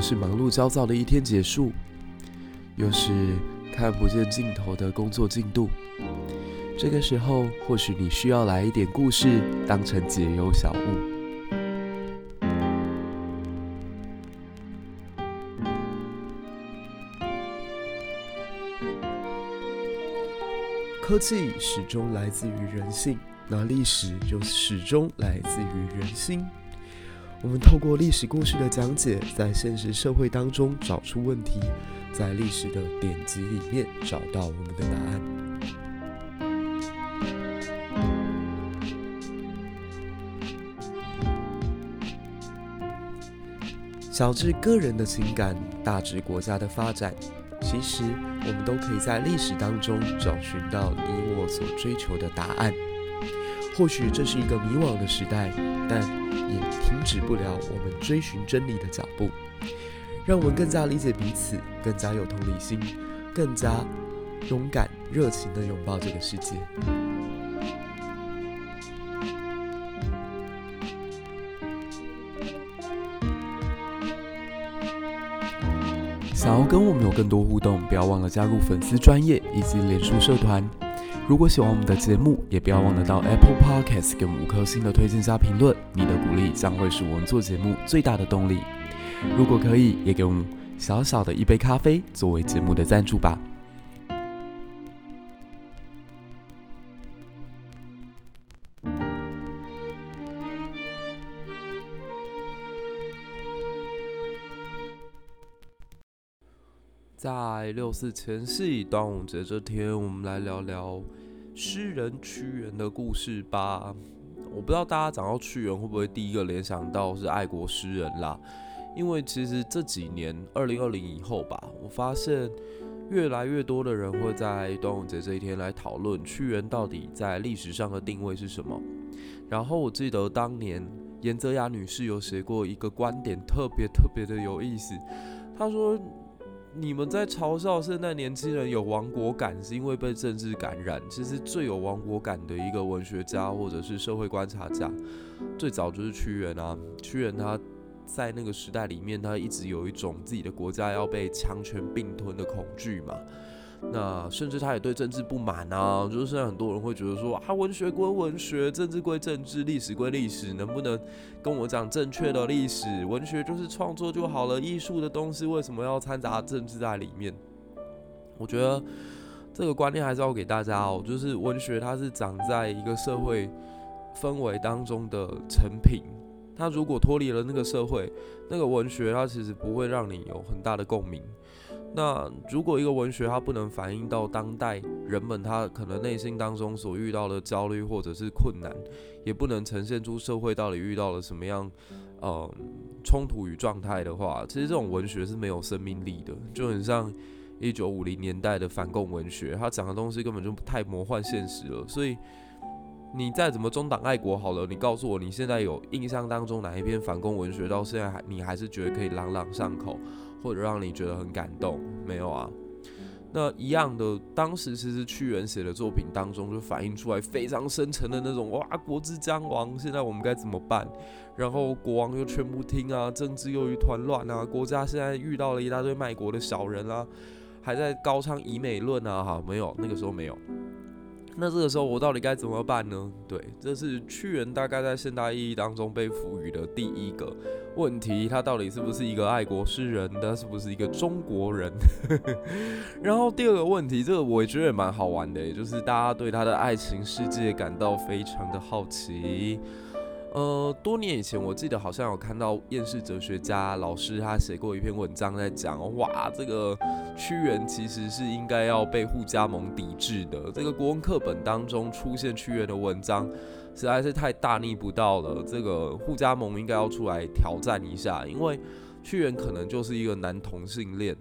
是忙碌焦躁的一天结束，又是看不见尽头的工作进度。这个时候，或许你需要来一点故事，当成解忧小物。科技始终来自于人性，那历史就始终来自于人心。我们透过历史故事的讲解，在现实社会当中找出问题，在历史的典籍里面找到我们的答案。小至个人的情感，大至国家的发展。其实，我们都可以在历史当中找寻到你我所追求的答案。或许这是一个迷惘的时代，但也停止不了我们追寻真理的脚步。让我们更加理解彼此，更加有同理心，更加勇敢、热情地拥抱这个世界。想要跟我们有更多互动，不要忘了加入粉丝专业以及脸书社团。如果喜欢我们的节目，也不要忘了到 Apple Podcast 给我们五颗星的推荐加评论。你的鼓励将会是我们做节目最大的动力。如果可以，也给我们小小的一杯咖啡作为节目的赞助吧。在六四前夕，端午节这天，我们来聊聊诗人屈原的故事吧。我不知道大家讲到屈原会不会第一个联想到是爱国诗人啦？因为其实这几年，二零二零以后吧，我发现越来越多的人会在端午节这一天来讨论屈原到底在历史上的定位是什么。然后我记得当年严泽雅女士有写过一个观点，特别特别的有意思。她说。你们在嘲笑现在年轻人有亡国感，是因为被政治感染。其实最有亡国感的一个文学家或者是社会观察家，最早就是屈原啊。屈原他在那个时代里面，他一直有一种自己的国家要被强权并吞的恐惧嘛。那甚至他也对政治不满啊，就是现在很多人会觉得说啊，文学归文学，政治归政治，历史归历史，能不能跟我讲正确的历史？文学就是创作就好了，艺术的东西为什么要掺杂政治在里面？我觉得这个观念还是要给大家哦，就是文学它是长在一个社会氛围当中的成品，它如果脱离了那个社会，那个文学它其实不会让你有很大的共鸣。那如果一个文学它不能反映到当代人们他可能内心当中所遇到的焦虑或者是困难，也不能呈现出社会到底遇到了什么样呃冲突与状态的话，其实这种文学是没有生命力的，就很像一九五零年代的反共文学，它讲的东西根本就太魔幻现实了。所以你再怎么中党爱国好了，你告诉我你现在有印象当中哪一篇反共文学到现在还你还是觉得可以朗朗上口？或者让你觉得很感动，没有啊？那一样的，当时其实屈原写的作品当中就反映出来非常深沉的那种哇，国之将亡，现在我们该怎么办？然后国王又劝不听啊，政治又一团乱啊，国家现在遇到了一大堆卖国的小人啊，还在高唱以美论啊，哈，没有，那个时候没有。那这个时候我到底该怎么办呢？对，这是屈原大概在现代意义当中被赋予的第一个问题，他到底是不是一个爱国诗人？他是不是一个中国人？然后第二个问题，这个我也觉得也蛮好玩的，也就是大家对他的爱情世界感到非常的好奇。呃，多年以前，我记得好像有看到厌世哲学家老师他写过一篇文章，在讲哇，这个屈原其实是应该要被护家盟抵制的。这个国文课本当中出现屈原的文章，实在是太大逆不道了。这个护家盟应该要出来挑战一下，因为屈原可能就是一个男同性恋，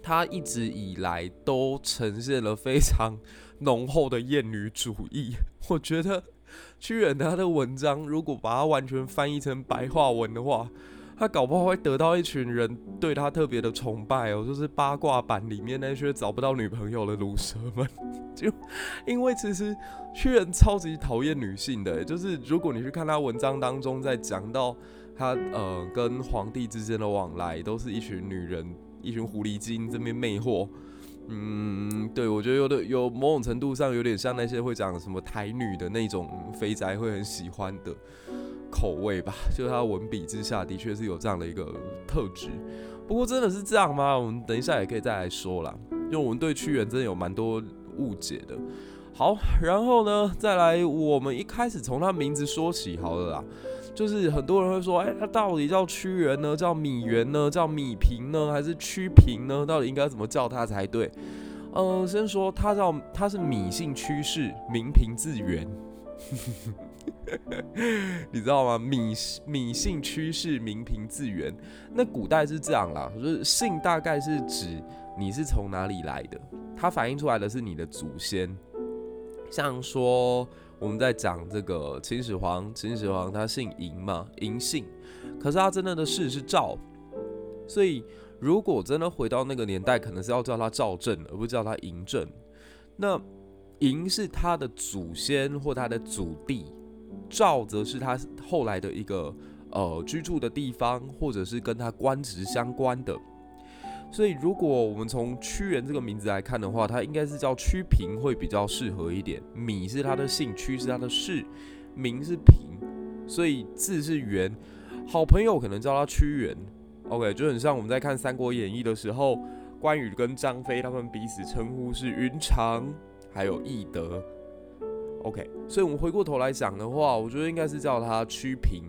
他一直以来都呈现了非常浓厚的厌女主义。我觉得。屈原他的文章，如果把它完全翻译成白话文的话，他搞不好会得到一群人对他特别的崇拜哦，就是八卦版里面那些找不到女朋友的鲁蛇们。就因为其实屈原超级讨厌女性的，就是如果你去看他文章当中在讲到他呃跟皇帝之间的往来都是一群女人，一群狐狸精这边魅惑。嗯，对，我觉得有的有某种程度上有点像那些会讲什么台女的那种肥宅会很喜欢的口味吧，就是他文笔之下的确是有这样的一个特质。不过真的是这样吗？我们等一下也可以再来说啦，因为我们对屈原真的有蛮多误解的。好，然后呢，再来我们一开始从他名字说起好了啦。就是很多人会说，哎、欸，他到底叫屈原呢？叫米原呢？叫米平呢？还是屈平呢？到底应该怎么叫他才对？呃，先说他叫他是米姓屈氏，名平字原，你知道吗？米米姓屈氏，名平字原。那古代是这样啦，就是姓大概是指你是从哪里来的，它反映出来的是你的祖先，像说。我们在讲这个秦始皇，秦始皇他姓嬴嘛，嬴姓，可是他真正的氏是赵，所以如果真的回到那个年代，可能是要叫他赵政，而不叫他嬴政。那嬴是他的祖先或他的祖地，赵则是他后来的一个呃居住的地方，或者是跟他官职相关的。所以，如果我们从屈原这个名字来看的话，他应该是叫屈平会比较适合一点。米是他的姓，屈是他的氏，名是平，所以字是原。好朋友可能叫他屈原，OK，就很像我们在看《三国演义》的时候，关羽跟张飞他们彼此称呼是云长，还有翼德，OK。所以我们回过头来讲的话，我觉得应该是叫他屈平。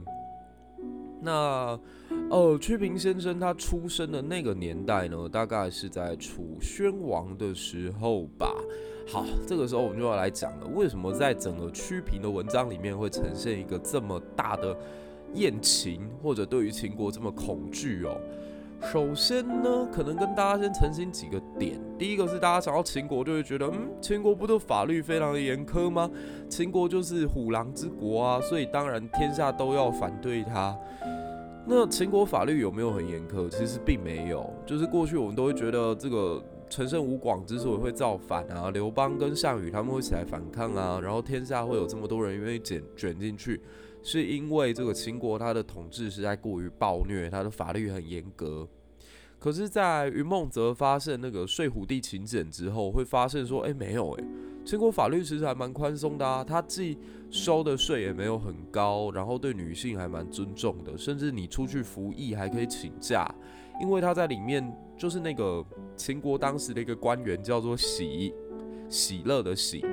那。呃，屈平先生他出生的那个年代呢，大概是在楚宣王的时候吧。好，这个时候我们就要来讲了，为什么在整个屈平的文章里面会呈现一个这么大的厌秦，或者对于秦国这么恐惧哦？首先呢，可能跟大家先澄清几个点。第一个是大家想到秦国就会觉得，嗯，秦国不都法律非常的严苛吗？秦国就是虎狼之国啊，所以当然天下都要反对他。那秦国法律有没有很严苛？其实并没有，就是过去我们都会觉得这个陈胜吴广之所以会造反啊，刘邦跟项羽他们会起来反抗啊，然后天下会有这么多人愿意卷卷进去，是因为这个秦国它的统治实在过于暴虐，它的法律很严格。可是，在云梦泽发现那个睡虎地秦简之后，会发现说，哎，没有哎。秦国法律其实还蛮宽松的啊，他既收的税也没有很高，然后对女性还蛮尊重的，甚至你出去服役还可以请假，因为他在里面就是那个秦国当时的一个官员叫做喜，喜乐的喜，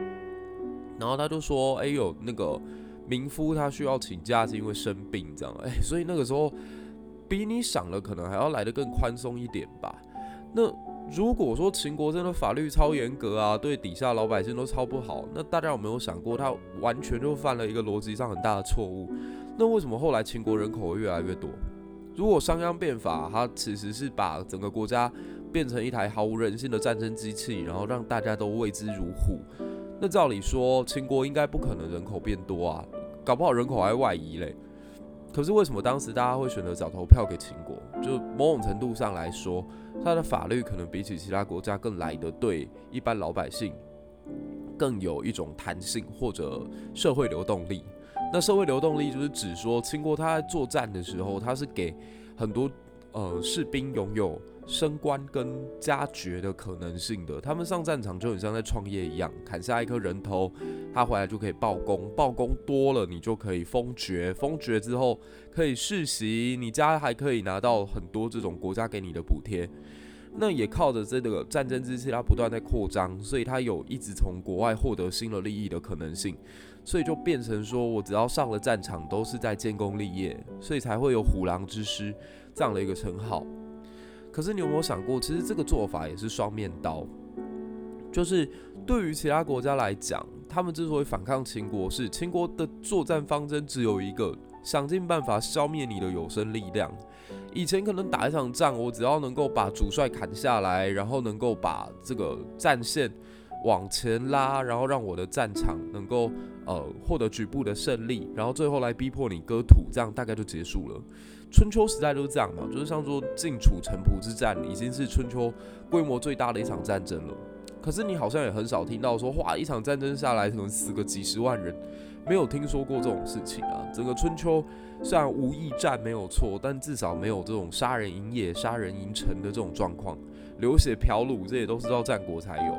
然后他就说，哎，有那个民夫他需要请假是因为生病这样，哎，所以那个时候比你想的可能还要来得更宽松一点吧，那。如果说秦国真的法律超严格啊，对底下老百姓都超不好，那大家有没有想过，他完全就犯了一个逻辑上很大的错误？那为什么后来秦国人口会越来越多？如果商鞅变法，他其实是把整个国家变成一台毫无人性的战争机器，然后让大家都畏之如虎，那照理说秦国应该不可能人口变多啊，搞不好人口还外移嘞。可是为什么当时大家会选择找投票给秦国？就某种程度上来说，他的法律可能比起其他国家更来的对一般老百姓更有一种弹性或者社会流动力。那社会流动力就是指说，秦国他在作战的时候，他是给很多呃士兵拥有。升官跟加爵的可能性的，他们上战场就很像在创业一样，砍下一颗人头，他回来就可以报功，报功多了你就可以封爵，封爵之后可以世袭，你家还可以拿到很多这种国家给你的补贴。那也靠着这个战争机器，它不断在扩张，所以它有一直从国外获得新的利益的可能性，所以就变成说我只要上了战场都是在建功立业，所以才会有虎狼之师这样的一个称号。可是你有没有想过，其实这个做法也是双面刀。就是对于其他国家来讲，他们之所以反抗秦国，是秦国的作战方针只有一个，想尽办法消灭你的有生力量。以前可能打一场仗，我只要能够把主帅砍下来，然后能够把这个战线往前拉，然后让我的战场能够呃获得局部的胜利，然后最后来逼迫你割土，这样大概就结束了。春秋时代都是这样嘛，就是像说晋楚城濮之战，已经是春秋规模最大的一场战争了。可是你好像也很少听到说，哇，一场战争下来可能死个几十万人，没有听说过这种事情啊。整个春秋虽然无义战没有错，但至少没有这种杀人营业、杀人营城的这种状况，流血嫖掳这些都是到战国才有。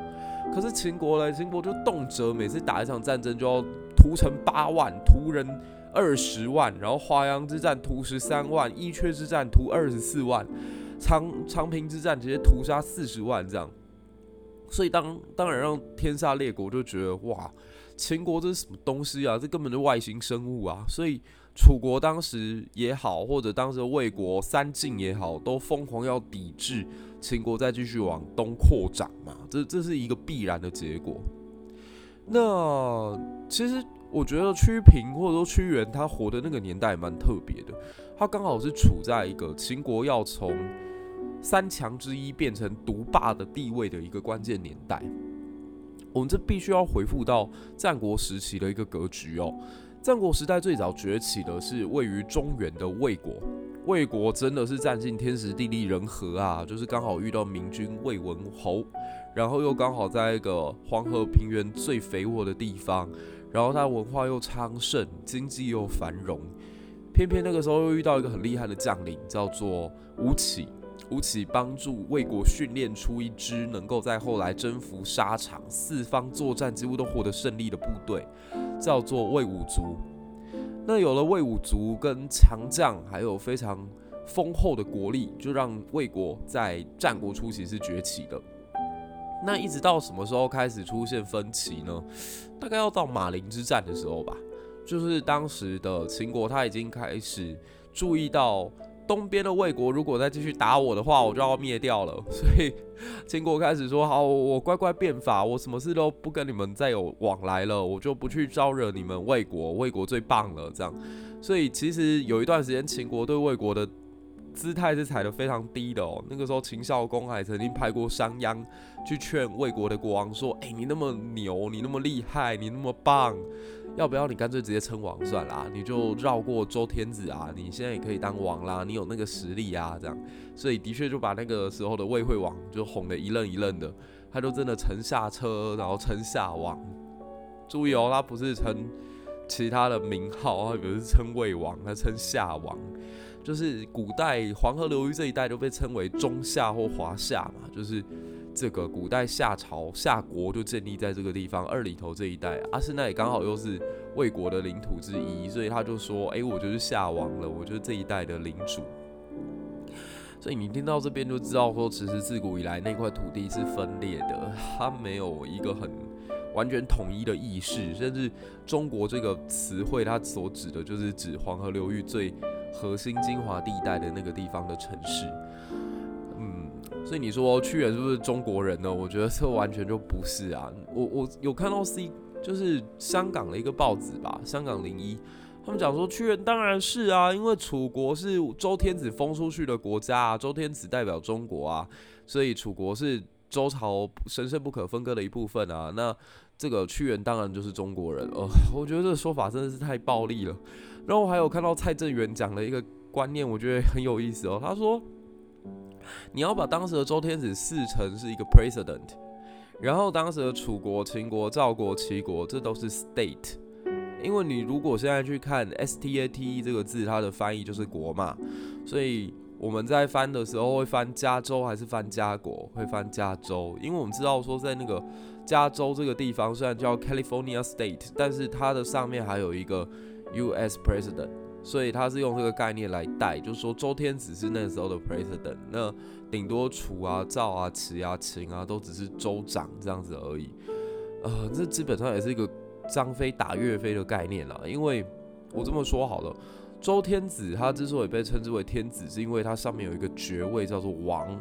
可是秦国呢？秦国就动辄每次打一场战争就要屠城八万，屠人二十万，然后华阳之战屠十三万，伊阙之战屠二十四万，长长平之战直接屠杀四十万这样。所以当当然让天下列国就觉得哇，秦国这是什么东西啊？这根本就外星生物啊！所以楚国当时也好，或者当时魏国三晋也好，都疯狂要抵制。秦国再继续往东扩展嘛，这这是一个必然的结果。那其实我觉得屈平或者说屈原他活的那个年代蛮特别的，他刚好是处在一个秦国要从三强之一变成独霸的地位的一个关键年代。我们这必须要回复到战国时期的一个格局哦。战国时代最早崛起的是位于中原的魏国。魏国真的是占尽天时地利人和啊，就是刚好遇到明君魏文侯，然后又刚好在一个黄河平原最肥沃的地方，然后他文化又昌盛，经济又繁荣，偏偏那个时候又遇到一个很厉害的将领，叫做吴起。吴起帮助魏国训练出一支能够在后来征服沙场、四方作战几乎都获得胜利的部队，叫做魏武卒。那有了魏武卒跟强将，还有非常丰厚的国力，就让魏国在战国初期是崛起的。那一直到什么时候开始出现分歧呢？大概要到马陵之战的时候吧，就是当时的秦国他已经开始注意到。东边的魏国如果再继续打我的话，我就要灭掉了。所以秦国开始说：“好，我乖乖变法，我什么事都不跟你们再有往来了，我就不去招惹你们魏国。魏国最棒了。”这样，所以其实有一段时间，秦国对魏国的姿态是踩得非常低的哦。那个时候，秦孝公还曾经派过商鞅去劝魏国的国王说：“诶，你那么牛，你那么厉害，你那么棒。”要不要你干脆直接称王算了，你就绕过周天子啊，你现在也可以当王啦，你有那个实力啊，这样，所以的确就把那个时候的魏惠王就哄得一愣一愣的，他就真的称下车，然后称夏王。注意哦，他不是称其他的名号，他比如是称魏王，他称夏王，就是古代黄河流域这一带都被称为中夏或华夏嘛，就是。这个古代夏朝夏国就建立在这个地方二里头这一带，阿斯那也刚好又是魏国的领土之一，所以他就说：“哎，我就是夏王了，我就是这一带的领主。”所以你听到这边就知道说，其实自古以来那块土地是分裂的，它没有一个很完全统一的意识，甚至中国这个词汇它所指的就是指黄河流域最核心精华地带的那个地方的城市。所以你说屈原是不是中国人呢？我觉得这完全就不是啊！我我有看到 C，就是香港的一个报纸吧，香港零一，他们讲说屈原当然是啊，因为楚国是周天子封出去的国家啊，周天子代表中国啊，所以楚国是周朝神圣不可分割的一部分啊。那这个屈原当然就是中国人哦，我觉得这个说法真的是太暴力了。然后还有看到蔡正元讲了一个观念，我觉得很有意思哦，他说。你要把当时的周天子视成是一个 president，然后当时的楚国、秦国、赵国、齐国，这都是 state。因为你如果现在去看 state 这个字，它的翻译就是国嘛，所以我们在翻的时候会翻加州还是翻加国？会翻加州，因为我们知道说在那个加州这个地方虽然叫 California State，但是它的上面还有一个 US president。所以他是用这个概念来带，就是说周天子是那时候的 president，那顶多楚啊、赵啊、齐啊、秦啊都只是州长这样子而已。呃，这基本上也是一个张飞打岳飞的概念啦。因为我这么说好了，周天子他之所以被称之为天子，是因为他上面有一个爵位叫做王。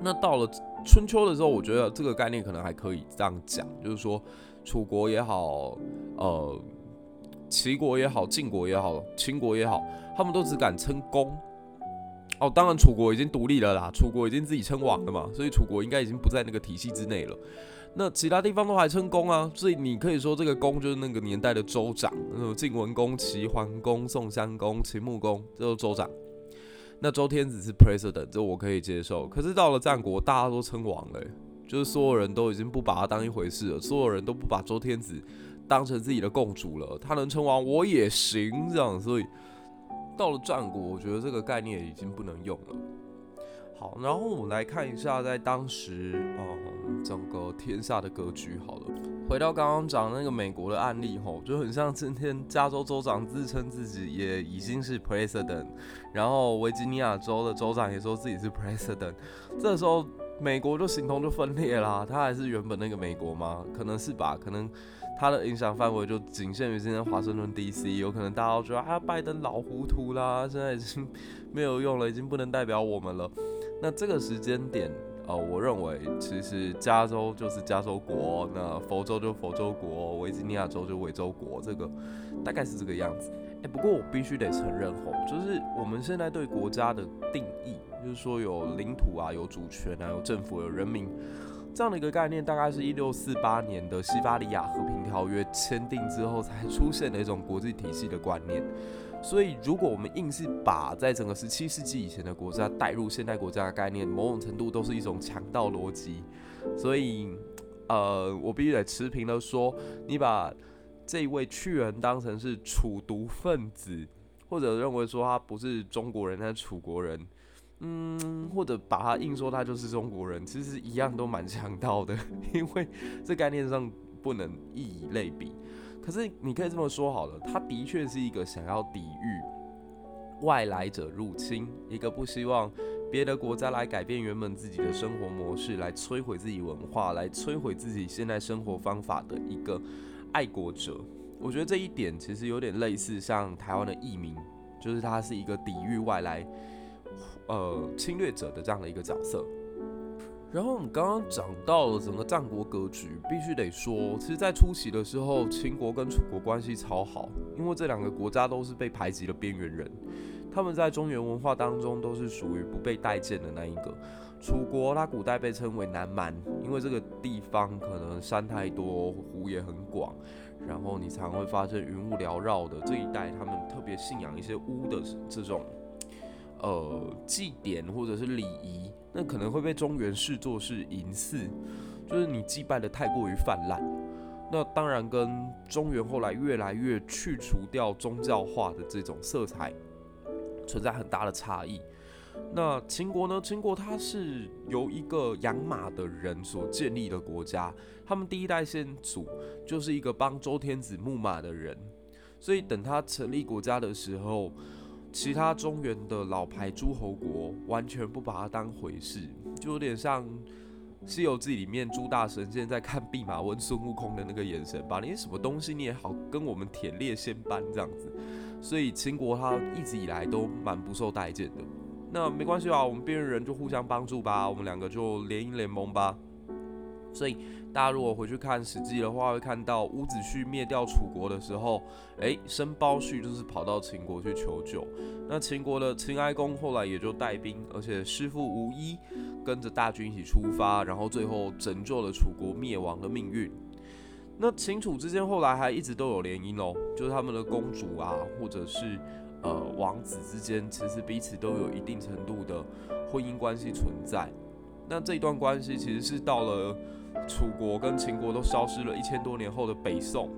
那到了春秋的时候，我觉得这个概念可能还可以这样讲，就是说楚国也好，呃。齐国也好，晋国也好，秦国也好，他们都只敢称公。哦，当然楚国已经独立了啦，楚国已经自己称王了嘛，所以楚国应该已经不在那个体系之内了。那其他地方都还称公啊，所以你可以说这个公就是那个年代的州长，那晋文公、齐桓公、宋襄公、秦穆公，这都州长。那周天子是 president，这我可以接受。可是到了战国，大家都称王了，就是所有人都已经不把他当一回事了，所有人都不把周天子。当成自己的共主了，他能称王我也行这样，所以到了战国，我觉得这个概念已经不能用了。好，然后我们来看一下在当时，嗯，整个天下的格局。好了，回到刚刚讲那个美国的案例吼，就很像今天加州州长自称自己也已经是 president，然后维吉尼亚州的州长也说自己是 president，这时候美国就形同就分裂啦。他还是原本那个美国吗？可能是吧，可能。它的影响范围就仅限于今天华盛顿 DC，有可能大家都觉得啊，拜登老糊涂啦，现在已经没有用了，已经不能代表我们了。那这个时间点，呃，我认为其实加州就是加州国，那佛州就佛州国，维吉尼亚州就维州国，这个大概是这个样子。哎、不过我必须得承认吼，就是我们现在对国家的定义，就是说有领土啊，有主权啊，有政府，有人民。这样的一个概念，大概是一六四八年的西巴利亚和平条约签订之后才出现的一种国际体系的观念。所以，如果我们硬是把在整个十七世纪以前的国家带入现代国家的概念，某种程度都是一种强盗逻辑。所以，呃，我必须得持平的说，你把这一位屈原当成是楚毒分子，或者认为说他不是中国人，他是楚国人。嗯，或者把它硬说他就是中国人，其实一样都蛮强盗的，因为这概念上不能一以类比。可是你可以这么说好了，他的确是一个想要抵御外来者入侵，一个不希望别的国家来改变原本自己的生活模式，来摧毁自己文化，来摧毁自己现在生活方法的一个爱国者。我觉得这一点其实有点类似像台湾的义民，就是他是一个抵御外来。呃，侵略者的这样的一个角色。然后我们刚刚讲到了整个战国格局，必须得说，其实，在初期的时候，秦国跟楚国关系超好，因为这两个国家都是被排挤的边缘人，他们在中原文化当中都是属于不被待见的那一个。楚国它古代被称为南蛮，因为这个地方可能山太多，湖也很广，然后你常会发现云雾缭绕的这一带，他们特别信仰一些巫的这种。呃，祭典或者是礼仪，那可能会被中原视作是淫祀，就是你祭拜的太过于泛滥。那当然跟中原后来越来越去除掉宗教化的这种色彩，存在很大的差异。那秦国呢？秦国它是由一个养马的人所建立的国家，他们第一代先祖就是一个帮周天子牧马的人，所以等他成立国家的时候。其他中原的老牌诸侯国完全不把它当回事，就有点像《西游记》里面猪大神仙在看弼马温孙悟空的那个眼神吧？你什么东西你也好跟我们舔猎仙班这样子，所以秦国他一直以来都蛮不受待见的。那没关系吧，我们边缘人就互相帮助吧，我们两个就联姻联盟吧。所以大家如果回去看《史记》的话，会看到伍子胥灭掉楚国的时候，诶，申包胥就是跑到秦国去求救。那秦国的秦哀公后来也就带兵，而且师父无一跟着大军一起出发，然后最后拯救了楚国灭亡的命运。那秦楚之间后来还一直都有联姻哦，就是他们的公主啊，或者是呃王子之间，其实彼此都有一定程度的婚姻关系存在。那这一段关系其实是到了。楚国跟秦国都消失了一千多年后的北宋，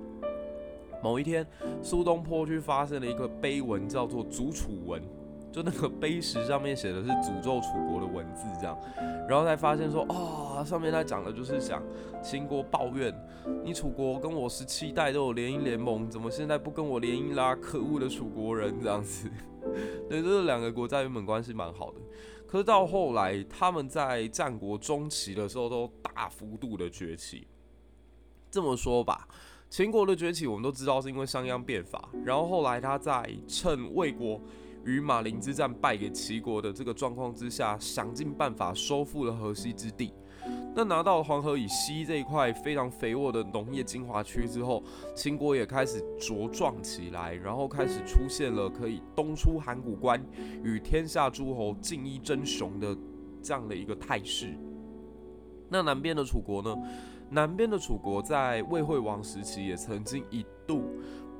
某一天，苏东坡去发现了一个碑文，叫做《诅楚文》，就那个碑石上面写的是诅咒楚国的文字，这样，然后才发现说，啊、哦，上面他讲的就是想秦国抱怨，你楚国跟我十七代都有联姻联盟，怎么现在不跟我联姻啦？可恶的楚国人，这样子，对，这两个国家原本关系蛮好的。可是到后来，他们在战国中期的时候都大幅度的崛起。这么说吧，秦国的崛起我们都知道是因为商鞅变法，然后后来他在趁魏国与马陵之战败给齐国的这个状况之下，想尽办法收复了河西之地。那拿到黄河以西这一块非常肥沃的农业精华区之后，秦国也开始茁壮起来，然后开始出现了可以东出函谷关，与天下诸侯竞一争雄的这样的一个态势。那南边的楚国呢？南边的楚国在魏惠王时期也曾经一度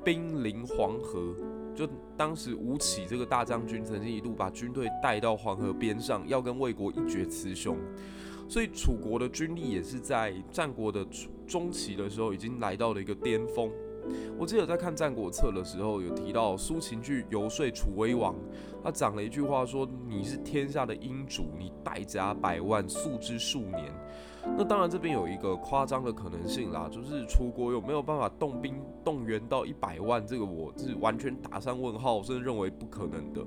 兵临黄河，就当时吴起这个大将军曾经一度把军队带到黄河边上，要跟魏国一决雌雄。所以楚国的军力也是在战国的中期的时候已经来到了一个巅峰。我记得在看《战国策》的时候，有提到苏秦去游说楚威王，他讲了一句话说：“你是天下的英主，你带甲百万，素之数年。”那当然这边有一个夸张的可能性啦，就是楚国有没有办法动兵动员到一百万，这个我是完全打上问号，甚至认为不可能的。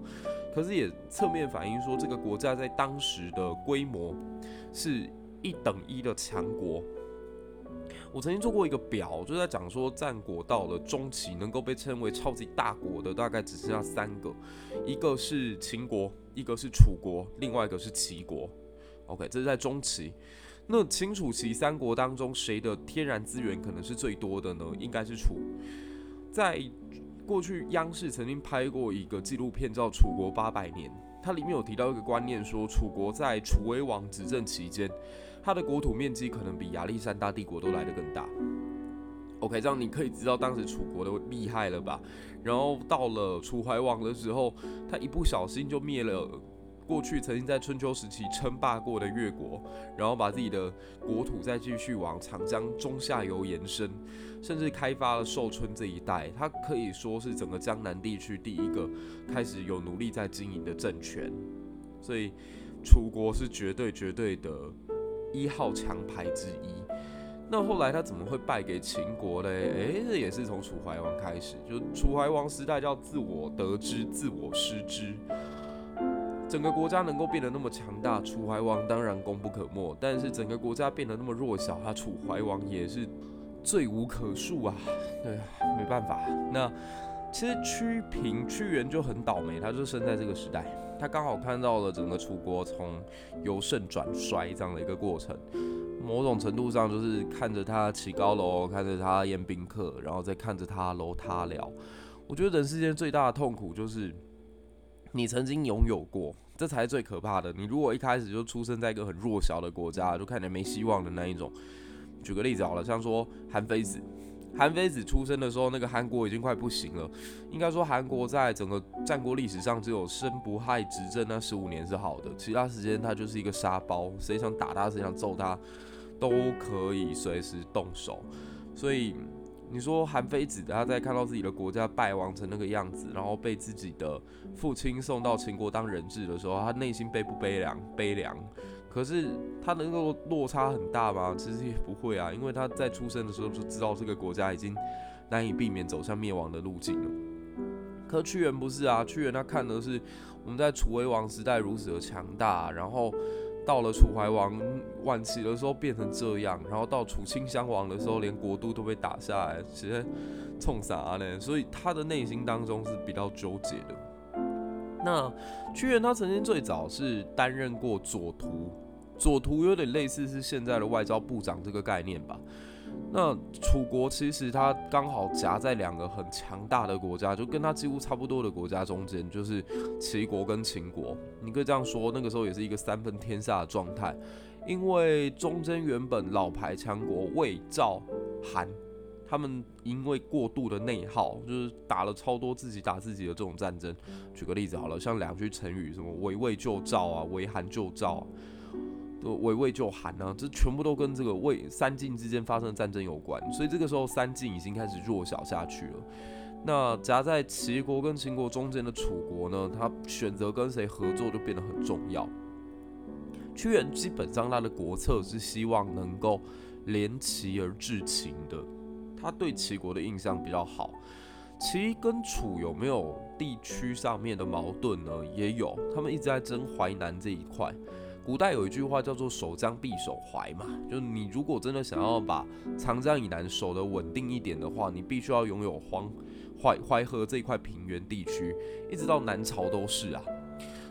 可是也侧面反映说，这个国家在当时的规模是一等一的强国。我曾经做过一个表，就在讲说，战国到了中期，能够被称为超级大国的大概只剩下三个，一个是秦国，一个是楚国，另外一个是齐国。OK，这是在中期。那秦楚齐三国当中，谁的天然资源可能是最多的呢？应该是楚。在过去央视曾经拍过一个纪录片，叫《楚国八百年》，它里面有提到一个观念，说楚国在楚威王执政期间。它的国土面积可能比亚历山大帝国都来得更大。OK，这样你可以知道当时楚国的厉害了吧？然后到了楚怀王的时候，他一不小心就灭了过去曾经在春秋时期称霸过的越国，然后把自己的国土再继续往长江中下游延伸，甚至开发了寿春这一带。他可以说是整个江南地区第一个开始有奴隶在经营的政权。所以楚国是绝对绝对的。一号强牌之一，那后来他怎么会败给秦国嘞？诶、这也是从楚怀王开始，就楚怀王时代叫自我得之，自我失之。整个国家能够变得那么强大，楚怀王当然功不可没。但是整个国家变得那么弱小，他楚怀王也是罪无可恕啊。对啊，没办法。那其实屈平屈原就很倒霉，他就生在这个时代。他刚好看到了整个楚国从由盛转衰这样的一个过程，某种程度上就是看着他起高楼，看着他宴宾客，然后再看着他楼塌了。我觉得人世间最大的痛苦就是你曾经拥有过，这才是最可怕的。你如果一开始就出生在一个很弱小的国家，就看起来没希望的那一种。举个例子好了，像说韩非子。韩非子出生的时候，那个韩国已经快不行了。应该说，韩国在整个战国历史上，只有申不害执政那十五年是好的，其他时间他就是一个沙包，谁想打他，谁想揍他，都可以随时动手。所以你说韩非子他在看到自己的国家败亡成那个样子，然后被自己的父亲送到秦国当人质的时候，他内心悲不悲凉？悲凉。可是他能够落差很大吗？其实也不会啊，因为他在出生的时候就知道这个国家已经难以避免走向灭亡的路径了。可屈原不是啊，屈原他看的是我们在楚威王时代如此的强大，然后到了楚怀王晚期的时候变成这样，然后到楚顷襄王的时候连国都都被打下来，直接冲啥呢？所以他的内心当中是比较纠结的。那屈原他曾经最早是担任过左徒。左徒有点类似是现在的外交部长这个概念吧。那楚国其实它刚好夹在两个很强大的国家，就跟它几乎差不多的国家中间，就是齐国跟秦国。你可以这样说，那个时候也是一个三分天下的状态。因为中间原本老牌强国魏、赵、韩，他们因为过度的内耗，就是打了超多自己打自己的这种战争。举个例子好了，像两句成语，什么围魏救赵啊，围韩救赵。围魏救韩呢，这全部都跟这个魏三晋之间发生的战争有关，所以这个时候三晋已经开始弱小下去了。那夹在齐国跟秦国中间的楚国呢，他选择跟谁合作就变得很重要。屈原基本上他的国策是希望能够联齐而制秦的，他对齐国的印象比较好。齐跟楚有没有地区上面的矛盾呢？也有，他们一直在争淮南这一块。古代有一句话叫做“守江必守淮”嘛，就是你如果真的想要把长江以南守得稳定一点的话，你必须要拥有黄淮淮河这一块平原地区，一直到南朝都是啊。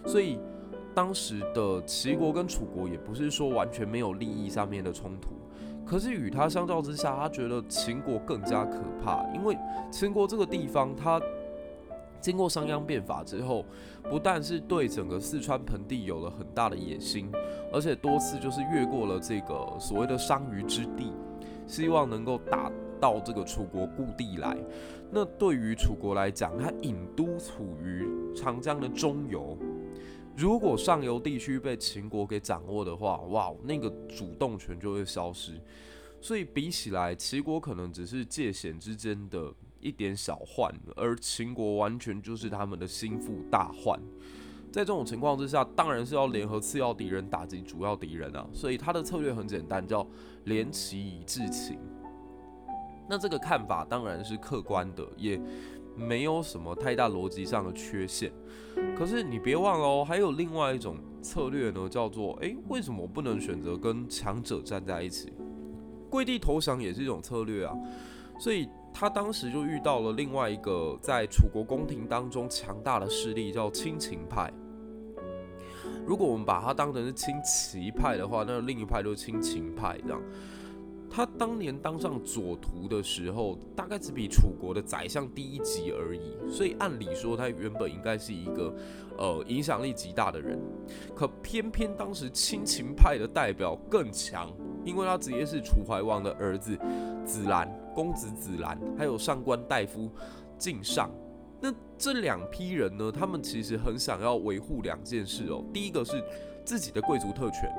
所以当时的齐国跟楚国也不是说完全没有利益上面的冲突，可是与他相较之下，他觉得秦国更加可怕，因为秦国这个地方它。经过商鞅变法之后，不但是对整个四川盆地有了很大的野心，而且多次就是越过了这个所谓的商于之地，希望能够打到这个楚国故地来。那对于楚国来讲，它郢都处于长江的中游，如果上游地区被秦国给掌握的话，哇，那个主动权就会消失。所以比起来，齐国可能只是界限之间的一点小患，而秦国完全就是他们的心腹大患。在这种情况之下，当然是要联合次要敌人打击主要敌人啊。所以他的策略很简单，叫联齐以制秦。那这个看法当然是客观的，也没有什么太大逻辑上的缺陷。可是你别忘了哦，还有另外一种策略呢，叫做诶，为什么我不能选择跟强者站在一起？跪地投降也是一种策略啊。所以他当时就遇到了另外一个在楚国宫廷当中强大的势力，叫亲秦派。如果我们把它当成是亲齐派的话，那另一派就是亲秦派这样。他当年当上左徒的时候，大概只比楚国的宰相低一级而已，所以按理说他原本应该是一个呃影响力极大的人，可偏偏当时亲秦派的代表更强，因为他直接是楚怀王的儿子子兰，公子子兰，还有上官大夫靳尚。那这两批人呢，他们其实很想要维护两件事哦，第一个是自己的贵族特权。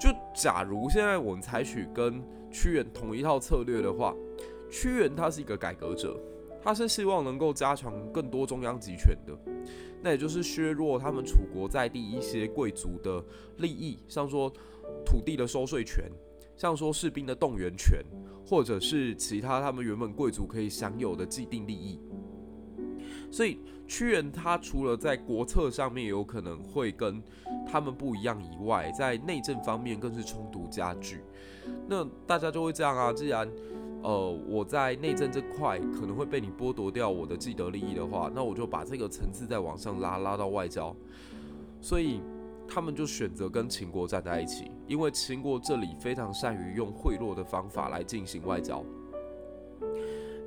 就假如现在我们采取跟屈原同一套策略的话，屈原他是一个改革者，他是希望能够加强更多中央集权的，那也就是削弱他们楚国在地一些贵族的利益，像说土地的收税权，像说士兵的动员权，或者是其他他们原本贵族可以享有的既定利益。所以屈原他除了在国策上面有可能会跟他们不一样以外，在内政方面更是冲突加剧。那大家就会这样啊，既然呃我在内政这块可能会被你剥夺掉我的既得利益的话，那我就把这个层次再往上拉，拉到外交。所以他们就选择跟秦国站在一起，因为秦国这里非常善于用贿赂的方法来进行外交。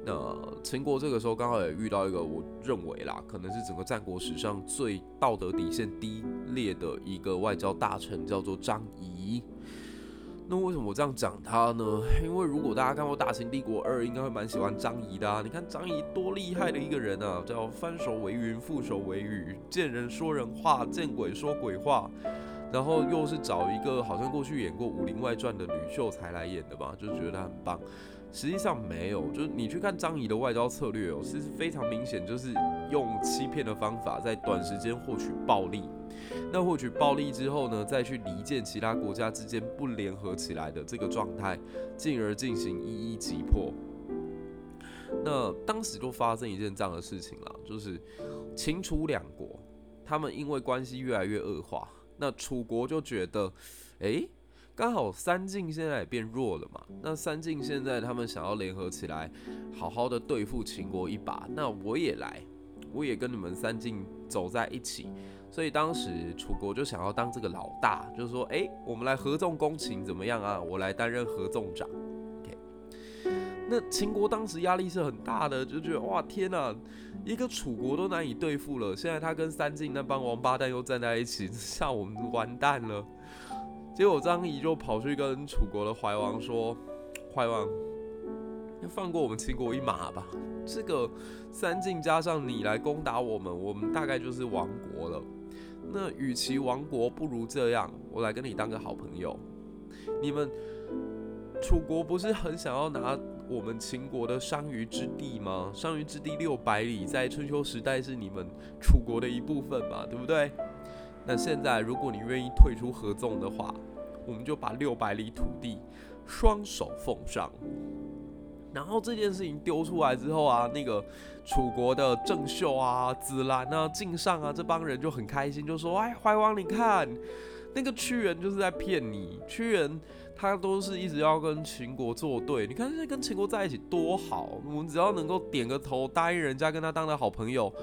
那秦国这个时候刚好也遇到一个我认为啦，可能是整个战国史上最道德底线低劣的一个外交大臣，叫做张仪。那为什么我这样讲他呢？因为如果大家看过《大秦帝国二》，应该会蛮喜欢张仪的啊。你看张仪多厉害的一个人啊，叫翻手为云，覆手为雨，见人说人话，见鬼说鬼话。然后又是找一个好像过去演过《武林外传》的吕秀才来演的吧，就觉得他很棒。实际上没有，就是你去看张仪的外交策略哦，其实非常明显，就是用欺骗的方法，在短时间获取暴利。那获取暴利之后呢，再去离间其他国家之间不联合起来的这个状态，进而进行一一击破。那当时就发生一件这样的事情了，就是秦楚两国，他们因为关系越来越恶化，那楚国就觉得，诶。刚好三晋现在也变弱了嘛，那三晋现在他们想要联合起来，好好的对付秦国一把，那我也来，我也跟你们三晋走在一起，所以当时楚国就想要当这个老大，就是说，哎，我们来合纵攻秦怎么样啊？我来担任合纵长。OK，那秦国当时压力是很大的，就觉得哇天哪，一个楚国都难以对付了，现在他跟三晋那帮王八蛋又站在一起，吓我们完蛋了。结果张仪就跑去跟楚国的怀王说：“怀王，要放过我们秦国一马吧。这个三晋加上你来攻打我们，我们大概就是亡国了。那与其亡国，不如这样，我来跟你当个好朋友。你们楚国不是很想要拿我们秦国的商于之地吗？商于之地六百里，在春秋时代是你们楚国的一部分嘛，对不对？”那现在，如果你愿意退出合纵的话，我们就把六百里土地双手奉上。然后这件事情丢出来之后啊，那个楚国的郑袖啊、子兰啊、靳尚啊这帮人就很开心，就说：“哎，怀王，你看那个屈原就是在骗你，屈原他都是一直要跟秦国作对，你看现在跟秦国在一起多好，我们只要能够点个头，答应人家跟他当的好朋友。”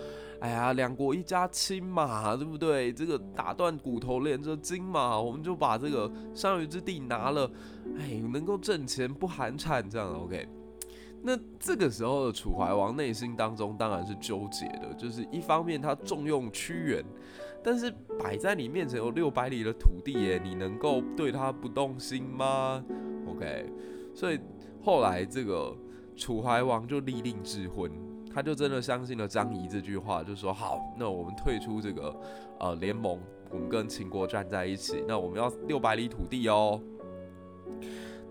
哎呀，两国一家亲嘛，对不对？这个打断骨头连着筋嘛，我们就把这个商于之地拿了，哎，能够挣钱不寒碜这样，OK。那这个时候的楚怀王内心当中当然是纠结的，就是一方面他重用屈原，但是摆在你面前有六百里的土地耶，你能够对他不动心吗？OK，所以后来这个楚怀王就立令智昏。他就真的相信了张仪这句话，就说好，那我们退出这个呃联盟，我们跟秦国站在一起，那我们要六百里土地哦。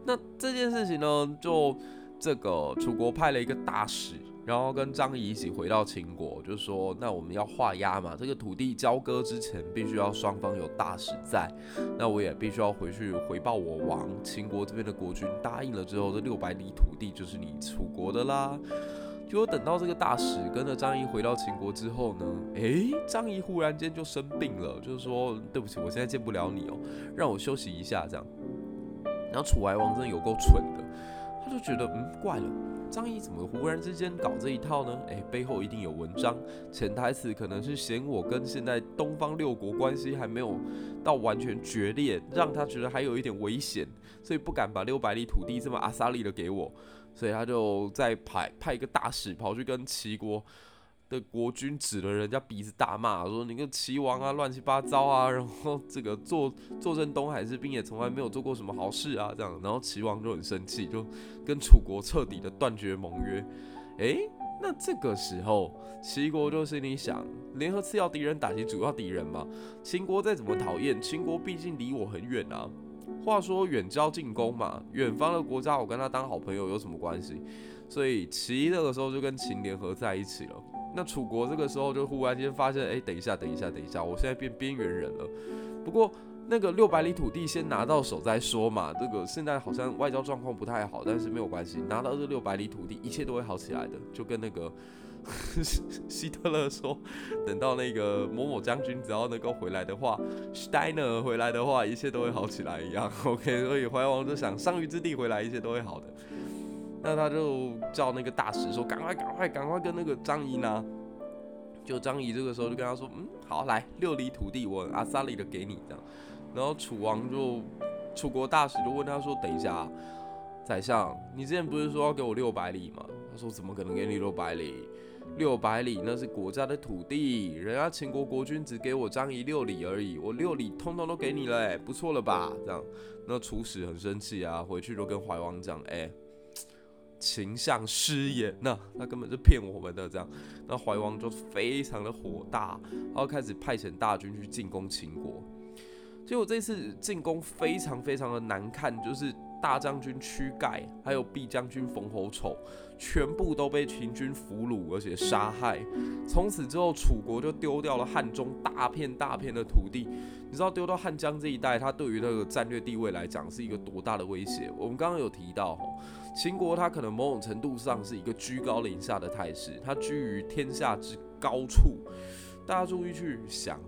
那这件事情呢，就这个楚国派了一个大使，然后跟张仪一起回到秦国，就说那我们要画押嘛，这个土地交割之前，必须要双方有大使在，那我也必须要回去回报我王，秦国这边的国君答应了之后，这六百里土地就是你楚国的啦。结果等到这个大使跟着张仪回到秦国之后呢，诶，张仪忽然间就生病了，就是说对不起，我现在见不了你哦，让我休息一下这样。然后楚怀王真的有够蠢的，他就觉得嗯，怪了，张仪怎么忽然之间搞这一套呢？诶，背后一定有文章，潜台词可能是嫌我跟现在东方六国关系还没有到完全决裂，让他觉得还有一点危险，所以不敢把六百里土地这么阿萨利的给我。所以他就再派派一个大使跑去跟齐国的国君指了人家鼻子大骂，说你个齐王啊乱七八糟啊，然后这个坐坐镇东海之滨也从来没有做过什么好事啊这样，然后齐王就很生气，就跟楚国彻底的断绝盟约。诶，那这个时候齐国就心里想，联合次要敌人打击主要敌人嘛，秦国再怎么讨厌，秦国毕竟离我很远啊。话说远交近攻嘛，远方的国家我跟他当好朋友有什么关系？所以齐那个时候就跟秦联合在一起了。那楚国这个时候就忽然间发现，哎，等一下，等一下，等一下，我现在变边缘人了。不过那个六百里土地先拿到手再说嘛。这个现在好像外交状况不太好，但是没有关系，拿到这六百里土地，一切都会好起来的。就跟那个。希特勒说：“等到那个某某将军只要能够回来的话，Steiner 回来的话，一切都会好起来一样。OK，所以怀王就想上虞之地回来，一切都会好的。那他就叫那个大使说：‘赶快，赶快，赶快跟那个张仪拿。’就张仪这个时候就跟他说：‘嗯，好，来六里土地，我阿萨里的给你这样。’然后楚王就楚国大使就问他说：‘等一下，宰相，你之前不是说要给我六百里吗？’他说：‘怎么可能给你六百里？’六百里那是国家的土地，人家秦国国君只给我张仪六里而已，我六里通通都给你了，不错了吧？这样，那楚使很生气啊，回去就跟怀王讲，哎，秦相失言，那他根本就骗我们的，这样，那怀王就非常的火大，然后开始派遣大军去进攻秦国，结果这次进攻非常非常的难看，就是。大将军屈盖，还有毕将军冯侯丑，全部都被秦军俘虏，而且杀害。从此之后，楚国就丢掉了汉中大片大片的土地。你知道丢到汉江这一带，它对于那个战略地位来讲是一个多大的威胁？我们刚刚有提到，秦国它可能某种程度上是一个居高临下的态势，它居于天下之高处。大家注意去想，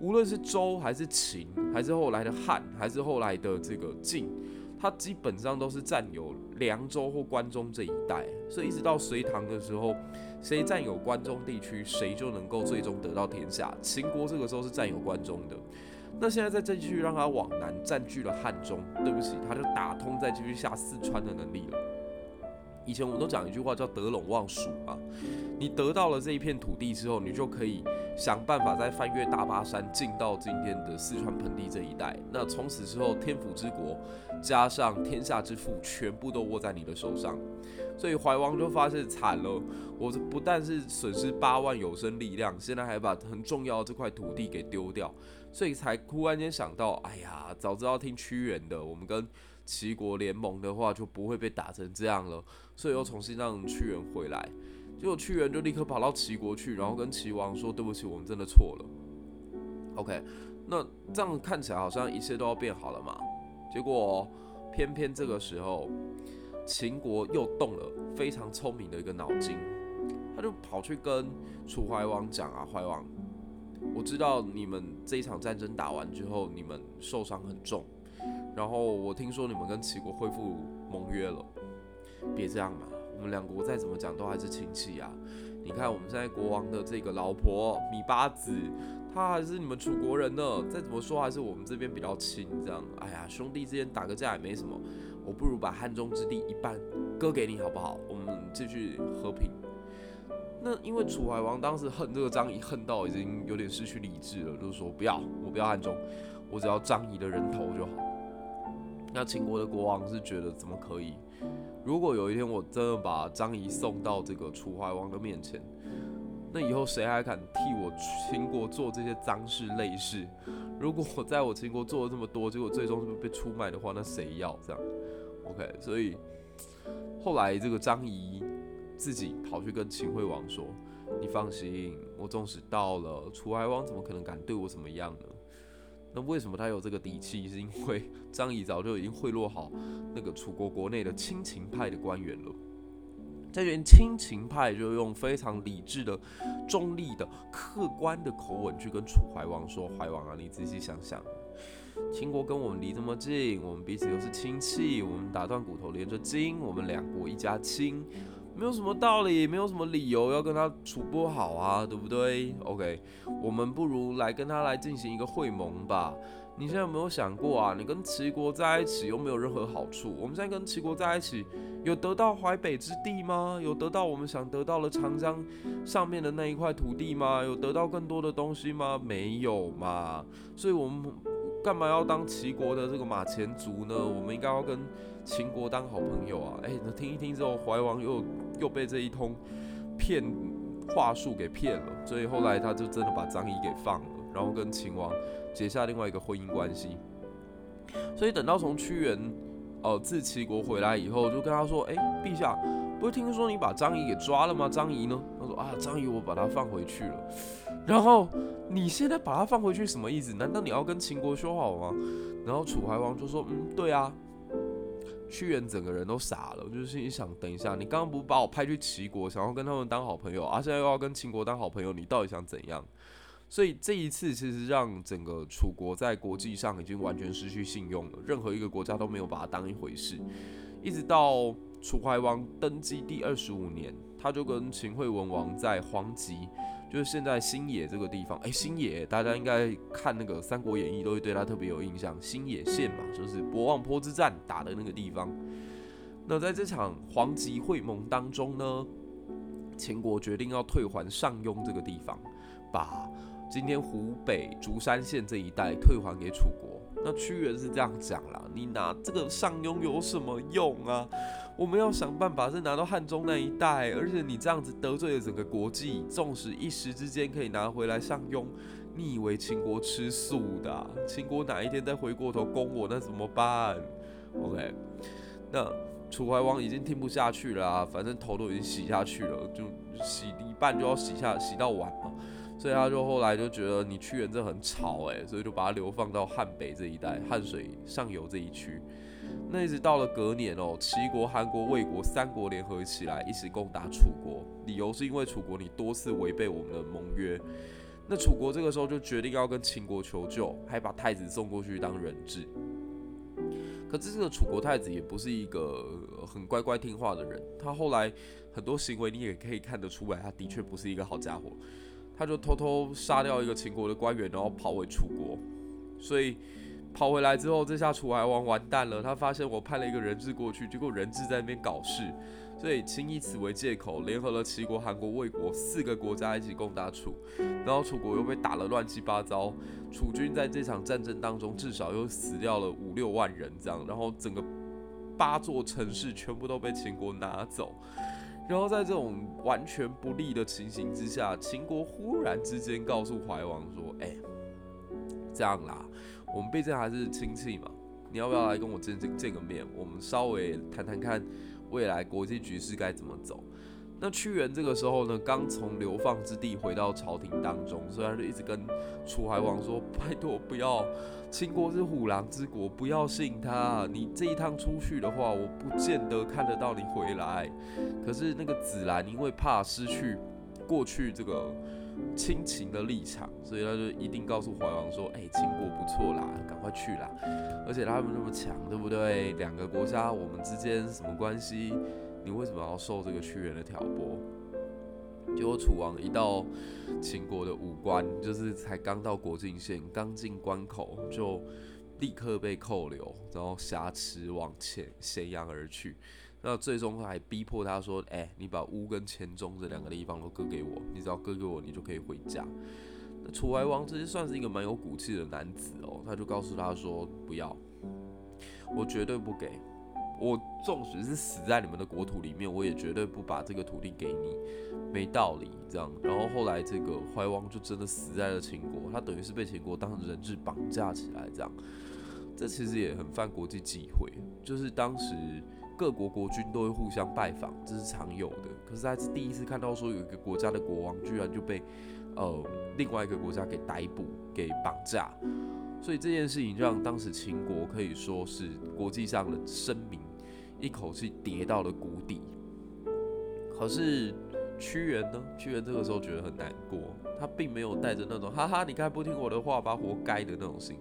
无论是周还是秦，还是后来的汉，还是后来的这个晋。它基本上都是占有凉州或关中这一带，所以一直到隋唐的时候，谁占有关中地区，谁就能够最终得到天下。秦国这个时候是占有关中的，那现在再继续让它往南占据了汉中，对不起，它就打通再继续下四川的能力了。以前我们都讲一句话叫得陇望蜀啊，你得到了这一片土地之后，你就可以想办法再翻越大巴山进到今天的四川盆地这一带。那从此之后，天府之国加上天下之富，全部都握在你的手上。所以怀王就发现惨了，我不但是损失八万有生力量，现在还把很重要的这块土地给丢掉，所以才忽然间想到，哎呀，早知道听屈原的，我们跟。齐国联盟的话就不会被打成这样了，所以又重新让屈原回来。结果屈原就立刻跑到齐国去，然后跟齐王说：“对不起，我们真的错了。” OK，那这样看起来好像一切都要变好了嘛。结果偏偏这个时候，秦国又动了非常聪明的一个脑筋，他就跑去跟楚怀王讲啊：“怀王，我知道你们这一场战争打完之后，你们受伤很重。”然后我听说你们跟齐国恢复盟约了，别这样嘛，我们两国再怎么讲都还是亲戚啊。你看我们现在国王的这个老婆芈八子，她还是你们楚国人呢，再怎么说还是我们这边比较亲。这样，哎呀，兄弟之间打个架也没什么，我不如把汉中之地一半割给你好不好？我们继续和平。那因为楚怀王当时恨这个张仪恨到已经有点失去理智了，就是说不要，我不要汉中，我只要张仪的人头就好。那秦国的国王是觉得怎么可以？如果有一天我真的把张仪送到这个楚怀王的面前，那以后谁还敢替我秦国做这些脏事累事？如果我在我秦国做了这么多，结果最终是不是被出卖的话，那谁要这样？OK，所以后来这个张仪自己跑去跟秦惠王说：“你放心，我纵使到了楚怀王，怎么可能敢对我怎么样呢？”那为什么他有这个底气？是因为张仪早就已经贿赂好那个楚国国内的亲秦派的官员了。这群亲秦派就用非常理智的、中立的、客观的口吻去跟楚怀王说：“怀王啊，你仔细想想，秦国跟我们离这么近，我们彼此又是亲戚，我们打断骨头连着筋，我们两国一家亲。”没有什么道理，没有什么理由要跟他处不好啊，对不对？OK，我们不如来跟他来进行一个会盟吧。你现在有没有想过啊？你跟齐国在一起又没有任何好处。我们现在跟齐国在一起，有得到淮北之地吗？有得到我们想得到的长江上面的那一块土地吗？有得到更多的东西吗？没有嘛。所以我们干嘛要当齐国的这个马前卒呢？我们应该要跟秦国当好朋友啊！哎，那听一听之后，怀王又又被这一通骗话术给骗了，所以后来他就真的把张仪给放了，然后跟秦王结下另外一个婚姻关系。所以等到从屈原呃自齐国回来以后，就跟他说：“哎，陛下，不是听说你把张仪给抓了吗？张仪呢？”他说：“啊，张仪我把他放回去了。”然后你现在把他放回去什么意思？难道你要跟秦国修好吗？然后楚怀王就说：“嗯，对啊。”屈原整个人都傻了，就是心想：等一下，你刚刚不把我派去齐国，想要跟他们当好朋友，而、现在又要跟秦国当好朋友，你到底想怎样？所以这一次其实让整个楚国在国际上已经完全失去信用了，任何一个国家都没有把它当一回事。一直到楚怀王登基第二十五年，他就跟秦惠文王在黄棘。就是现在新野这个地方，哎、新野大家应该看那个《三国演义》都会对他特别有印象。新野县嘛，就是博望坡之战打的那个地方。那在这场黄棘会盟当中呢，秦国决定要退还上庸这个地方，把今天湖北竹山县这一带退还给楚国。那屈原是这样讲啦，你拿这个上庸有什么用啊？我们要想办法是拿到汉中那一带，而且你这样子得罪了整个国际，纵使一时之间可以拿回来上庸，你以为秦国吃素的？秦国哪一天再回过头攻我，那怎么办？OK，那楚怀王已经听不下去了啊，反正头都已经洗下去了，就洗一半就要洗下洗到碗嘛，所以他就后来就觉得你屈原这很吵哎，所以就把他流放到汉北这一带，汉水上游这一区。那一直到了隔年哦，齐国、韩国、魏国三国联合起来，一起攻打楚国。理由是因为楚国你多次违背我们的盟约。那楚国这个时候就决定要跟秦国求救，还把太子送过去当人质。可是这个楚国太子也不是一个很乖乖听话的人，他后来很多行为你也可以看得出来，他的确不是一个好家伙。他就偷偷杀掉一个秦国的官员，然后跑回楚国，所以。跑回来之后，这下楚怀王完蛋了。他发现我派了一个人质过去，结果人质在那边搞事，所以秦以此为借口，联合了齐国、韩国、魏国四个国家一起攻打楚，然后楚国又被打了乱七八糟。楚军在这场战争当中至少又死掉了五六万人这样，然后整个八座城市全部都被秦国拿走。然后在这种完全不利的情形之下，秦国忽然之间告诉怀王说：“哎，这样啦。”我们毕竟还是亲戚嘛，你要不要来跟我见见见个面？我们稍微谈谈看未来国际局势该怎么走。那屈原这个时候呢，刚从流放之地回到朝廷当中，所以他就一直跟楚怀王说：“拜托不要，秦国是虎狼之国，不要信他。你这一趟出去的话，我不见得看得到你回来。可是那个子兰因为怕失去过去这个。”亲情的立场，所以他就一定告诉怀王说：“哎、秦国不错啦，赶快去啦！而且他们那么强，对不对？两个国家我们之间什么关系？你为什么要受这个屈原的挑拨？”结果楚王一到秦国的武关，就是才刚到国境线，刚进关口，就立刻被扣留，然后挟持往前咸阳而去。那最终还逼迫他说：“哎、你把乌跟黔中这两个地方都割给我，你只要割给我，你就可以回家。”那楚怀王其实算是一个蛮有骨气的男子哦，他就告诉他说：“不要，我绝对不给。我纵使是死在你们的国土里面，我也绝对不把这个土地给你，没道理这样。然后后来这个怀王就真的死在了秦国，他等于是被秦国当人质绑架起来这样。这其实也很犯国际忌讳，就是当时各国国君都会互相拜访，这是常有的。可是他是第一次看到说有一个国家的国王居然就被呃另外一个国家给逮捕、给绑架，所以这件事情让当时秦国可以说是国际上的声名一口气跌到了谷底。可是屈原呢？屈原这个时候觉得很难过，他并没有带着那种哈哈，你该不听我的话吧，活该的那种心。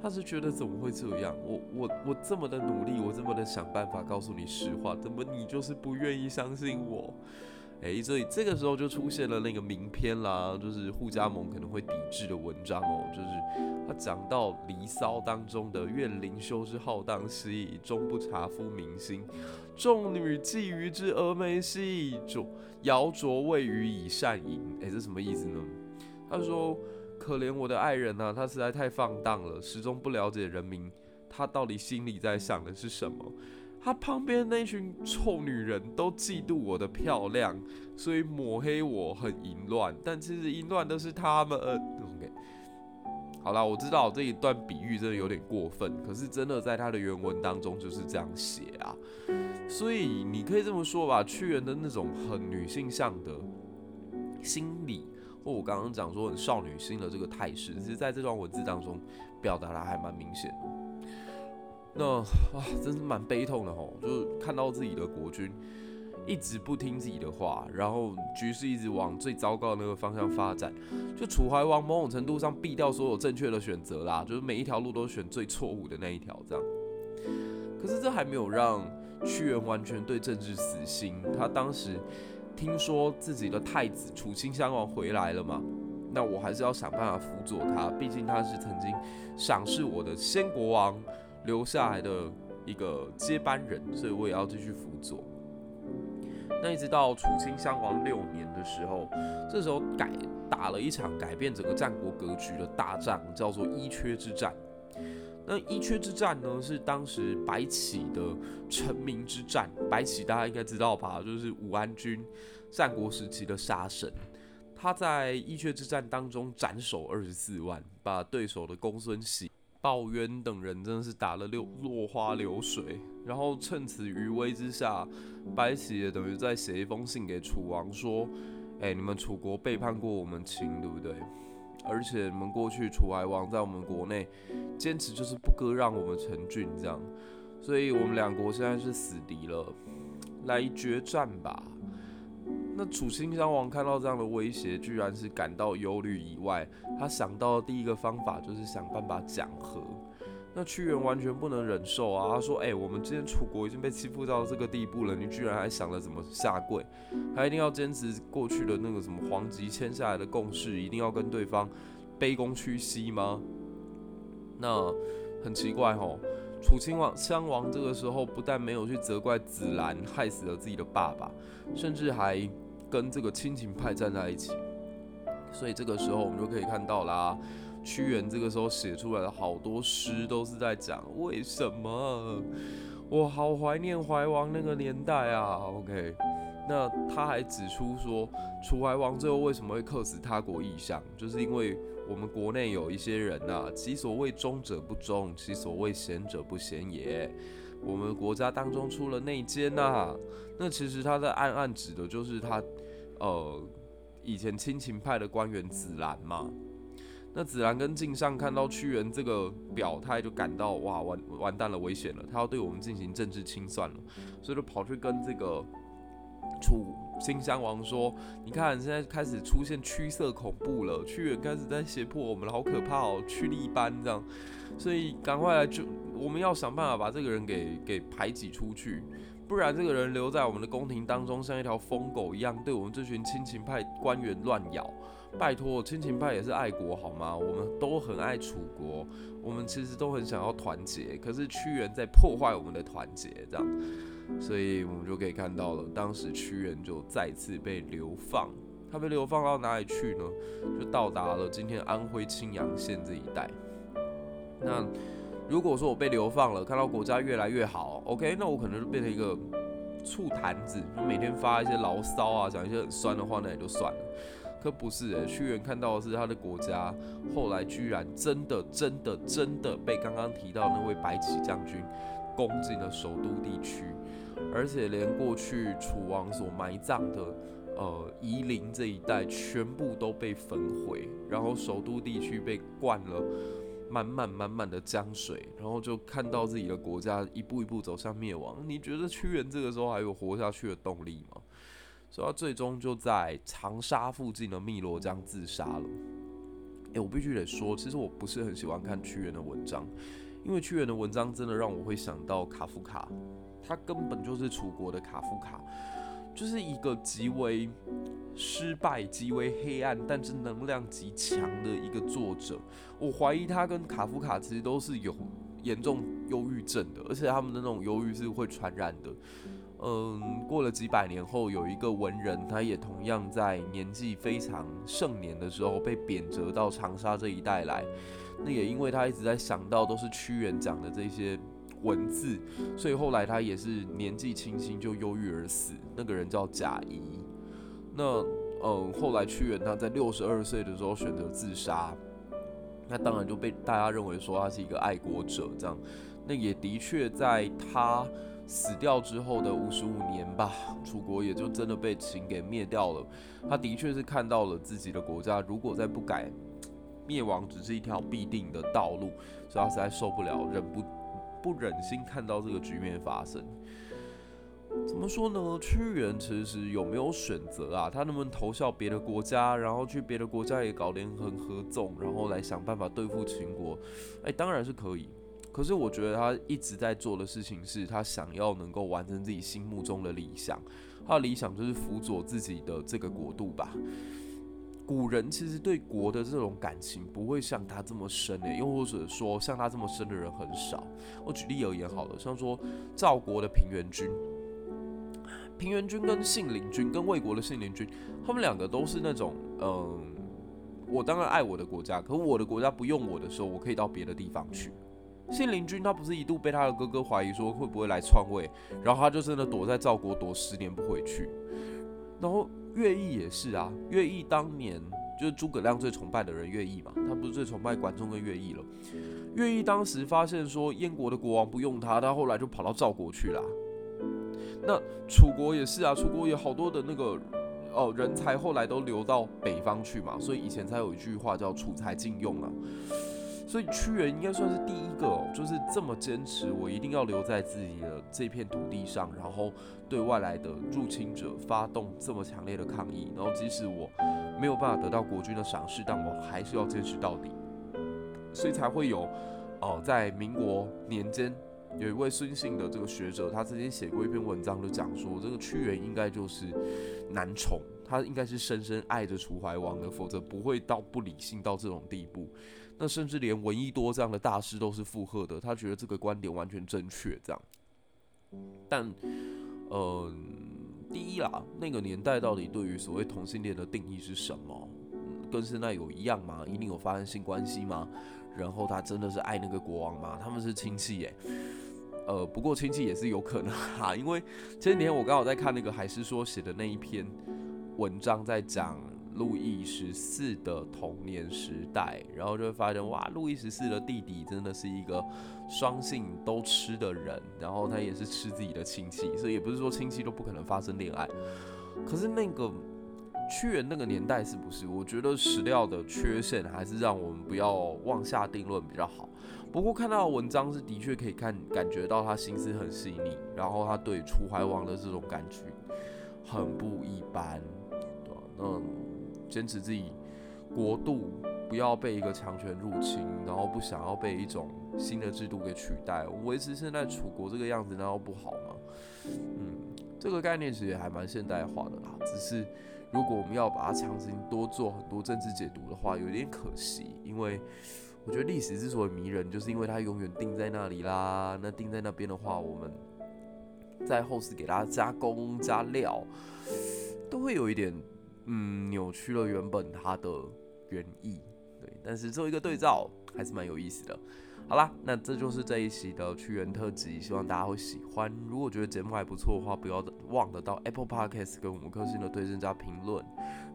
他是觉得怎么会这样？我我我这么的努力，我这么的想办法告诉你实话，怎么你就是不愿意相信我？诶，所以这个时候就出现了那个名篇啦，就是护家盟可能会抵制的文章哦，就是他讲到《离骚》当中的“愿灵修之浩荡兮，终不察夫民心。众女觊觎之蛾眉兮，浊瑶琢谓予以善淫。”诶，这什么意思呢？他说。可怜我的爱人呐，他实在太放荡了，始终不了解人民，他到底心里在想的是什么？他旁边那群臭女人都嫉妒我的漂亮，所以抹黑我很淫乱，但其实淫乱的是他们。OK，好啦，我知道这一段比喻真的有点过分，可是真的在他的原文当中就是这样写啊，所以你可以这么说吧，屈原的那种很女性向的心理。或我刚刚讲说很少女心的这个态势，其实在这段文字当中表达的还蛮明显的。那啊，真是蛮悲痛的吼，就是看到自己的国君一直不听自己的话，然后局势一直往最糟糕的那个方向发展。就楚怀王某种程度上避掉所有正确的选择啦，就是每一条路都选最错误的那一条这样。可是这还没有让屈原完全对政治死心，他当时。听说自己的太子楚顷襄王回来了嘛？那我还是要想办法辅佐他，毕竟他是曾经赏识我的先国王留下来的一个接班人，所以我也要继续辅佐。那一直到楚顷襄王六年的时候，这时候改打了一场改变整个战国格局的大战，叫做伊阙之战。那伊阙之战呢，是当时白起的成名之战。白起大家应该知道吧，就是武安君，战国时期的杀神。他在伊阙之战当中斩首二十四万，把对手的公孙喜、鲍渊等人真的是打得六落花流水。然后趁此余威之下，白起也等于在写一封信给楚王说：“哎，你们楚国背叛过我们秦，对不对？”而且你们过去楚怀王在我们国内坚持就是不割让我们成郡这样，所以我们两国现在是死敌了，来决战吧。那楚顷襄王看到这样的威胁，居然是感到忧虑以外，他想到的第一个方法就是想办法讲和。那屈原完全不能忍受啊！他说：“哎、我们今天楚国已经被欺负到这个地步了，你居然还想着怎么下跪？他一定要坚持过去的那个什么黄棘签下来的共识，一定要跟对方卑躬屈膝吗？”那很奇怪吼，楚清襄王这个时候不但没有去责怪子兰害死了自己的爸爸，甚至还跟这个亲情派站在一起。所以这个时候我们就可以看到啦。屈原这个时候写出来的好多诗都是在讲为什么我好怀念怀王那个年代啊。OK，那他还指出说，楚怀王最后为什么会客死他国异乡，就是因为我们国内有一些人呐、啊，其所谓忠者不忠，其所谓贤者不贤也。我们国家当中出了内奸呐。那其实他在暗暗指的就是他，呃，以前亲秦派的官员子兰嘛。那子兰跟晋尚看到屈原这个表态，就感到哇完完蛋了，危险了，他要对我们进行政治清算了，所以就跑去跟这个楚新襄王说：“你看，现在开始出现驱色恐怖了，屈原开始在胁迫我们了，好可怕哦，屈利班这样，所以赶快来就我们要想办法把这个人给给排挤出去，不然这个人留在我们的宫廷当中，像一条疯狗一样，对我们这群亲秦派官员乱咬。”拜托，亲秦派也是爱国好吗？我们都很爱楚国，我们其实都很想要团结，可是屈原在破坏我们的团结，这样，所以我们就可以看到了，当时屈原就再次被流放，他被流放到哪里去呢？就到达了今天安徽青阳县这一带。那如果说我被流放了，看到国家越来越好，OK，那我可能就变成一个醋坛子，就每天发一些牢骚啊，讲一些很酸的话，那也就算了。可不是诶、屈原看到的是他的国家后来居然真的、真的、真的被刚刚提到那位白起将军攻进了首都地区，而且连过去楚王所埋葬的呃夷陵这一带全部都被焚毁，然后首都地区被灌了。满满满满的江水，然后就看到自己的国家一步一步走向灭亡。你觉得屈原这个时候还有活下去的动力吗？所以他最终就在长沙附近的汨罗江自杀了。诶，我必须得说，其实我不是很喜欢看屈原的文章，因为屈原的文章真的让我会想到卡夫卡，他根本就是楚国的卡夫卡。就是一个极为失败、极为黑暗，但是能量极强的一个作者。我怀疑他跟卡夫卡其实都是有严重忧郁症的，而且他们的那种忧郁是会传染的。嗯，过了几百年后，有一个文人，他也同样在年纪非常盛年的时候被贬谪到长沙这一带来。那也因为他一直在想到都是屈原讲的这些。文字，所以后来他也是年纪轻轻就忧郁而死。那个人叫贾谊。那嗯，后来屈原他在六十二岁的时候选择自杀，那当然就被大家认为说他是一个爱国者。这样，那也的确在他死掉之后的五十五年吧，楚国也就真的被秦给灭掉了。他的确是看到了自己的国家如果再不改，灭亡只是一条必定的道路，所以他实在受不了，忍不。不忍心看到这个局面发生，怎么说呢？屈原其实有没有选择啊？他能不能投效别的国家，然后去别的国家也搞联合合纵，然后来想办法对付秦国？哎，当然是可以。可是我觉得他一直在做的事情是他想要能够完成自己心目中的理想，他的理想就是辅佐自己的这个国度吧。古人其实对国的这种感情不会像他这么深诶，又或者说像他这么深的人很少。我举例而言好了，像说赵国的平原君，平原君跟信陵君跟魏国的信陵君，他们两个都是那种，嗯，我当然爱我的国家，可我的国家不用我的时候，我可以到别的地方去。信陵君他不是一度被他的哥哥怀疑说会不会来篡位，然后他就真的躲在赵国躲十年不回去，然后。乐毅也是啊，乐毅当年就是诸葛亮最崇拜的人，乐毅嘛，他不是最崇拜管仲跟乐毅了。乐毅当时发现说燕国的国王不用他，他后来就跑到赵国去了。那楚国也是啊，楚国有好多的那个哦人才，后来都流到北方去嘛，所以以前才有一句话叫楚才尽用啊。所以屈原应该算是第一个，就是这么坚持，我一定要留在自己的这片土地上，然后对外来的入侵者发动这么强烈的抗议，然后即使我没有办法得到国君的赏识，但我还是要坚持到底。所以才会有，哦，在民国年间，有一位孙姓的这个学者，他曾经写过一篇文章，就讲说这个屈原应该就是男宠，他应该是深深爱着楚怀王的，否则不会到不理性到这种地步。那甚至连闻一多这样的大师都是附和的，他觉得这个观点完全正确。这样，但，嗯、第一啦，那个年代到底对于所谓同性恋的定义是什么？跟现在有一样吗？一定有发生性关系吗？然后他真的是爱那个国王吗？他们是亲戚耶。呃，不过亲戚也是有可能哈，因为前几天我刚好在看那个海狮说写的那一篇文章，在讲。路易十四的童年时代，然后就会发现哇，路易十四的弟弟真的是一个双性都吃的人，然后他也是吃自己的亲戚，所以也不是说亲戚都不可能发生恋爱。可是那个屈原那个年代是不是？我觉得史料的缺陷还是让我们不要妄下定论比较好。不过看到的文章是的确可以看感觉到他心思很细腻，然后他对楚怀王的这种感觉很不一般，对吧？嗯。坚持自己国度不要被一个强权入侵，然后不想要被一种新的制度给取代，维持现在楚国这个样子，难道不好吗？嗯，这个概念其实也还蛮现代化的啦。只是如果我们要把它强行多做很多政治解读的话，有点可惜。因为我觉得历史之所以迷人，就是因为它永远定在那里啦。那定在那边的话，我们在后世给它加工加料，都会有一点。嗯，扭曲了原本它的原意，对。但是做一个对照还是蛮有意思的。好啦，那这就是这一期的屈原特辑，希望大家会喜欢。如果觉得节目还不错的话，不要忘了到 Apple Podcast 跟五颗星的推荐加评论。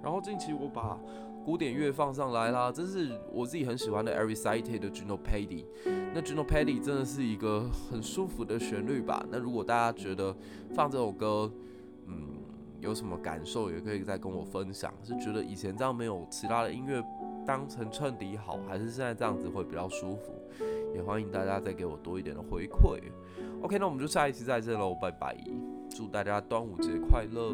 然后近期我把古典乐放上来啦，这是我自己很喜欢的 Erysighted 的 Gynopedia。那 Gynopedia 真的是一个很舒服的旋律吧？那如果大家觉得放这首歌，有什么感受，也可以再跟我分享。是觉得以前这样没有其他的音乐当成衬底好，还是现在这样子会比较舒服？也欢迎大家再给我多一点的回馈。OK，那我们就下一期再见喽，拜拜！祝大家端午节快乐！